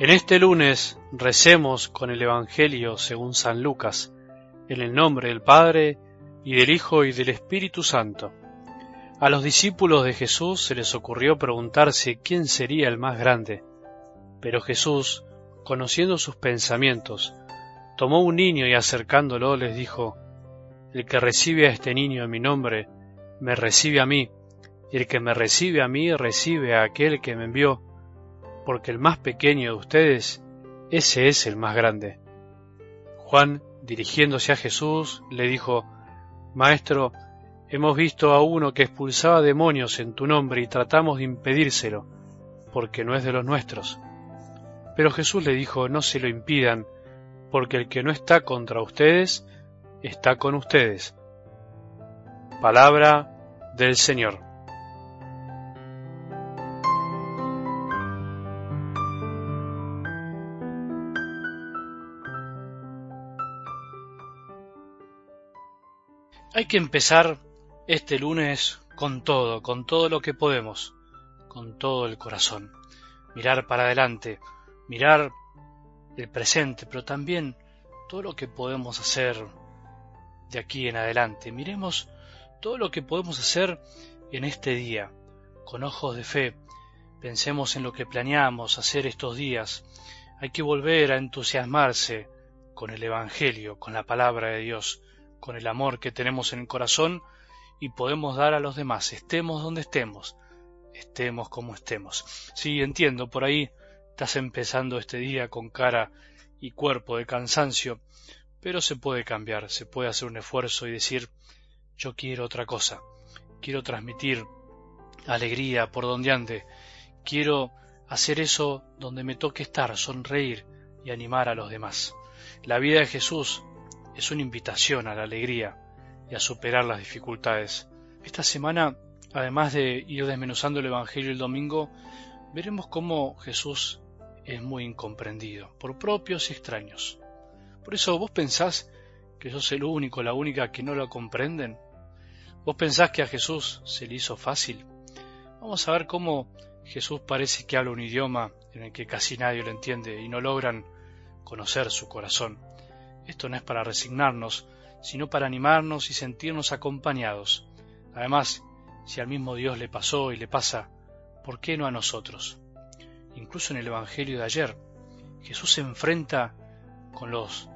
En este lunes recemos con el Evangelio según San Lucas, en el nombre del Padre, y del Hijo, y del Espíritu Santo. A los discípulos de Jesús se les ocurrió preguntarse quién sería el más grande. Pero Jesús, conociendo sus pensamientos, tomó un niño y acercándolo les dijo, El que recibe a este niño en mi nombre, me recibe a mí, y el que me recibe a mí recibe a aquel que me envió porque el más pequeño de ustedes, ese es el más grande. Juan, dirigiéndose a Jesús, le dijo, Maestro, hemos visto a uno que expulsaba demonios en tu nombre y tratamos de impedírselo, porque no es de los nuestros. Pero Jesús le dijo, No se lo impidan, porque el que no está contra ustedes, está con ustedes. Palabra del Señor. Hay que empezar este lunes con todo, con todo lo que podemos, con todo el corazón. Mirar para adelante, mirar el presente, pero también todo lo que podemos hacer de aquí en adelante. Miremos todo lo que podemos hacer en este día, con ojos de fe. Pensemos en lo que planeamos hacer estos días. Hay que volver a entusiasmarse con el Evangelio, con la palabra de Dios con el amor que tenemos en el corazón y podemos dar a los demás, estemos donde estemos, estemos como estemos. Sí, entiendo, por ahí estás empezando este día con cara y cuerpo de cansancio, pero se puede cambiar, se puede hacer un esfuerzo y decir, yo quiero otra cosa, quiero transmitir alegría por donde ande, quiero hacer eso donde me toque estar, sonreír y animar a los demás. La vida de Jesús es una invitación a la alegría y a superar las dificultades. Esta semana, además de ir desmenuzando el Evangelio el domingo, veremos cómo Jesús es muy incomprendido por propios y extraños. Por eso vos pensás que sos el único, la única que no lo comprenden. Vos pensás que a Jesús se le hizo fácil. Vamos a ver cómo Jesús parece que habla un idioma en el que casi nadie lo entiende y no logran conocer su corazón. Esto no es para resignarnos, sino para animarnos y sentirnos acompañados. Además, si al mismo Dios le pasó y le pasa, ¿por qué no a nosotros? Incluso en el Evangelio de ayer, Jesús se enfrenta con los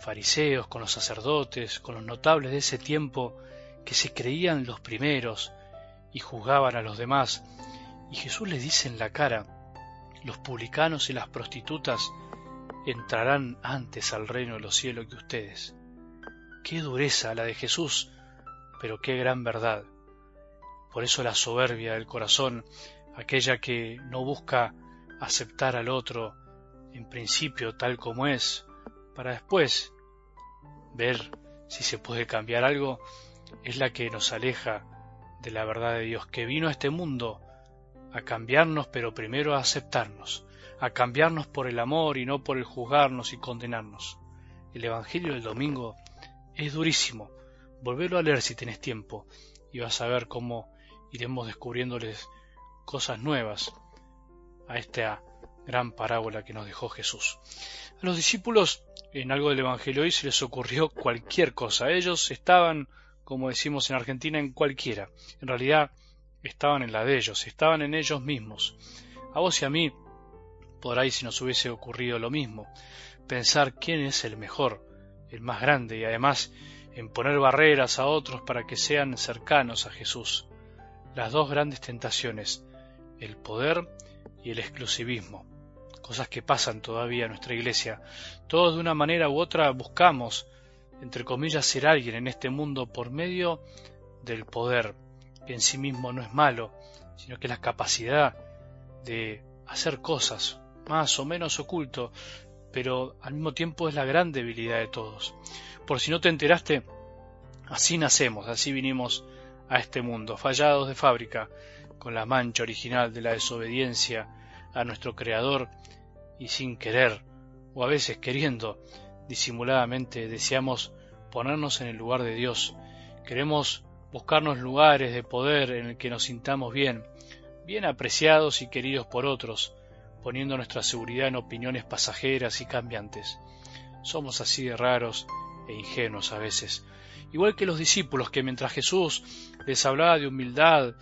fariseos, con los sacerdotes, con los notables de ese tiempo que se creían los primeros y juzgaban a los demás. Y Jesús les dice en la cara, los publicanos y las prostitutas entrarán antes al reino de los cielos que ustedes. Qué dureza la de Jesús, pero qué gran verdad. Por eso la soberbia del corazón, aquella que no busca aceptar al otro en principio tal como es, para después ver si se puede cambiar algo, es la que nos aleja de la verdad de Dios, que vino a este mundo a cambiarnos, pero primero a aceptarnos, a cambiarnos por el amor y no por el juzgarnos y condenarnos. El Evangelio del domingo es durísimo. Volvelo a leer si tenés tiempo y vas a ver cómo iremos descubriéndoles cosas nuevas a esta gran parábola que nos dejó Jesús. A los discípulos en algo del Evangelio hoy se les ocurrió cualquier cosa. Ellos estaban, como decimos en Argentina, en cualquiera. En realidad estaban en la de ellos, estaban en ellos mismos. A vos y a mí por ahí si nos hubiese ocurrido lo mismo, pensar quién es el mejor, el más grande y además en poner barreras a otros para que sean cercanos a Jesús. Las dos grandes tentaciones, el poder y el exclusivismo, cosas que pasan todavía en nuestra iglesia. Todos de una manera u otra buscamos, entre comillas, ser alguien en este mundo por medio del poder, que en sí mismo no es malo, sino que la capacidad de hacer cosas más o menos oculto, pero al mismo tiempo es la gran debilidad de todos. Por si no te enteraste, así nacemos, así vinimos a este mundo, fallados de fábrica, con la mancha original de la desobediencia a nuestro Creador y sin querer, o a veces queriendo, disimuladamente deseamos ponernos en el lugar de Dios. Queremos buscarnos lugares de poder en el que nos sintamos bien, bien apreciados y queridos por otros, poniendo nuestra seguridad en opiniones pasajeras y cambiantes. Somos así de raros e ingenuos a veces, igual que los discípulos que mientras Jesús les hablaba de humildad,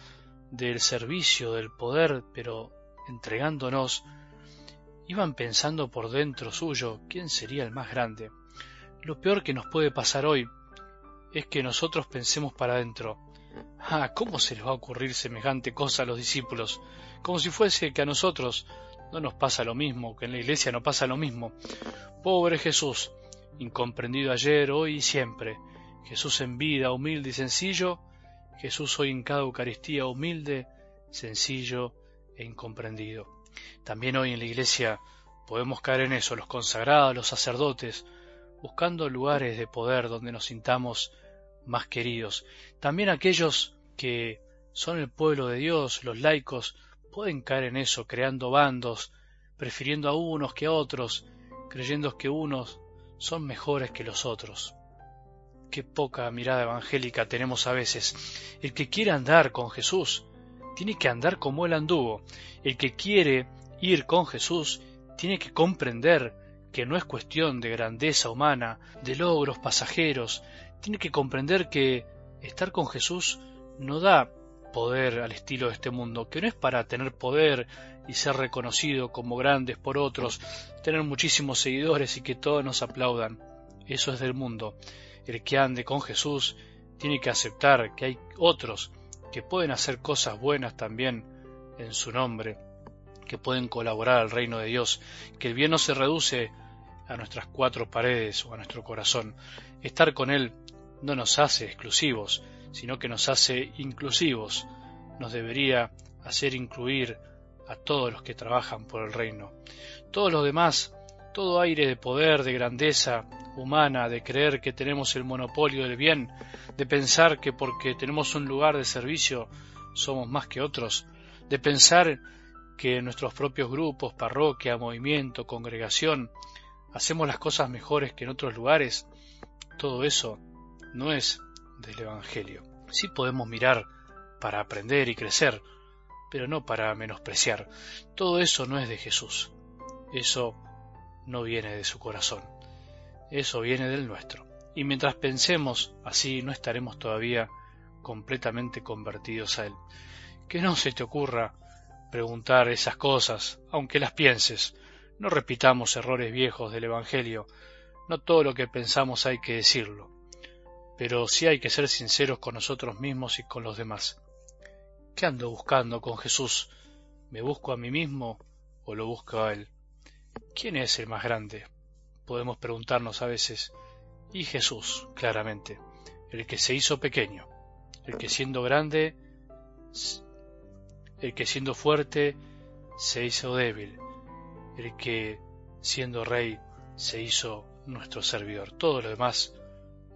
del servicio, del poder, pero entregándonos, iban pensando por dentro suyo quién sería el más grande. Lo peor que nos puede pasar hoy es que nosotros pensemos para adentro. Ah, ¿cómo se les va a ocurrir semejante cosa a los discípulos? Como si fuese que a nosotros no nos pasa lo mismo, que en la iglesia no pasa lo mismo. Pobre Jesús, incomprendido ayer, hoy y siempre. Jesús en vida, humilde y sencillo. Jesús hoy en cada Eucaristía, humilde, sencillo e incomprendido. También hoy en la iglesia podemos caer en eso, los consagrados, los sacerdotes, buscando lugares de poder donde nos sintamos más queridos. También aquellos que son el pueblo de Dios, los laicos, pueden caer en eso, creando bandos, prefiriendo a unos que a otros, creyendo que unos son mejores que los otros. Qué poca mirada evangélica tenemos a veces. El que quiere andar con Jesús, tiene que andar como él anduvo. El que quiere ir con Jesús, tiene que comprender que no es cuestión de grandeza humana, de logros pasajeros, tiene que comprender que estar con Jesús no da poder al estilo de este mundo, que no es para tener poder y ser reconocido como grandes por otros, tener muchísimos seguidores y que todos nos aplaudan. Eso es del mundo. El que ande con Jesús tiene que aceptar que hay otros que pueden hacer cosas buenas también en su nombre, que pueden colaborar al reino de Dios, que el bien no se reduce a nuestras cuatro paredes o a nuestro corazón. Estar con Él no nos hace exclusivos, sino que nos hace inclusivos, nos debería hacer incluir a todos los que trabajan por el reino. Todos los demás, todo aire de poder, de grandeza humana, de creer que tenemos el monopolio del bien, de pensar que porque tenemos un lugar de servicio somos más que otros, de pensar que nuestros propios grupos, parroquia, movimiento, congregación, hacemos las cosas mejores que en otros lugares, todo eso no es del Evangelio. Sí podemos mirar para aprender y crecer, pero no para menospreciar. Todo eso no es de Jesús. Eso no viene de su corazón. Eso viene del nuestro. Y mientras pensemos así, no estaremos todavía completamente convertidos a Él. Que no se te ocurra preguntar esas cosas, aunque las pienses. No repitamos errores viejos del Evangelio. No todo lo que pensamos hay que decirlo pero sí hay que ser sinceros con nosotros mismos y con los demás. ¿Qué ando buscando con Jesús? ¿Me busco a mí mismo o lo busco a Él? ¿Quién es el más grande? Podemos preguntarnos a veces. Y Jesús, claramente, el que se hizo pequeño, el que siendo grande, el que siendo fuerte, se hizo débil, el que siendo rey, se hizo nuestro servidor. Todo lo demás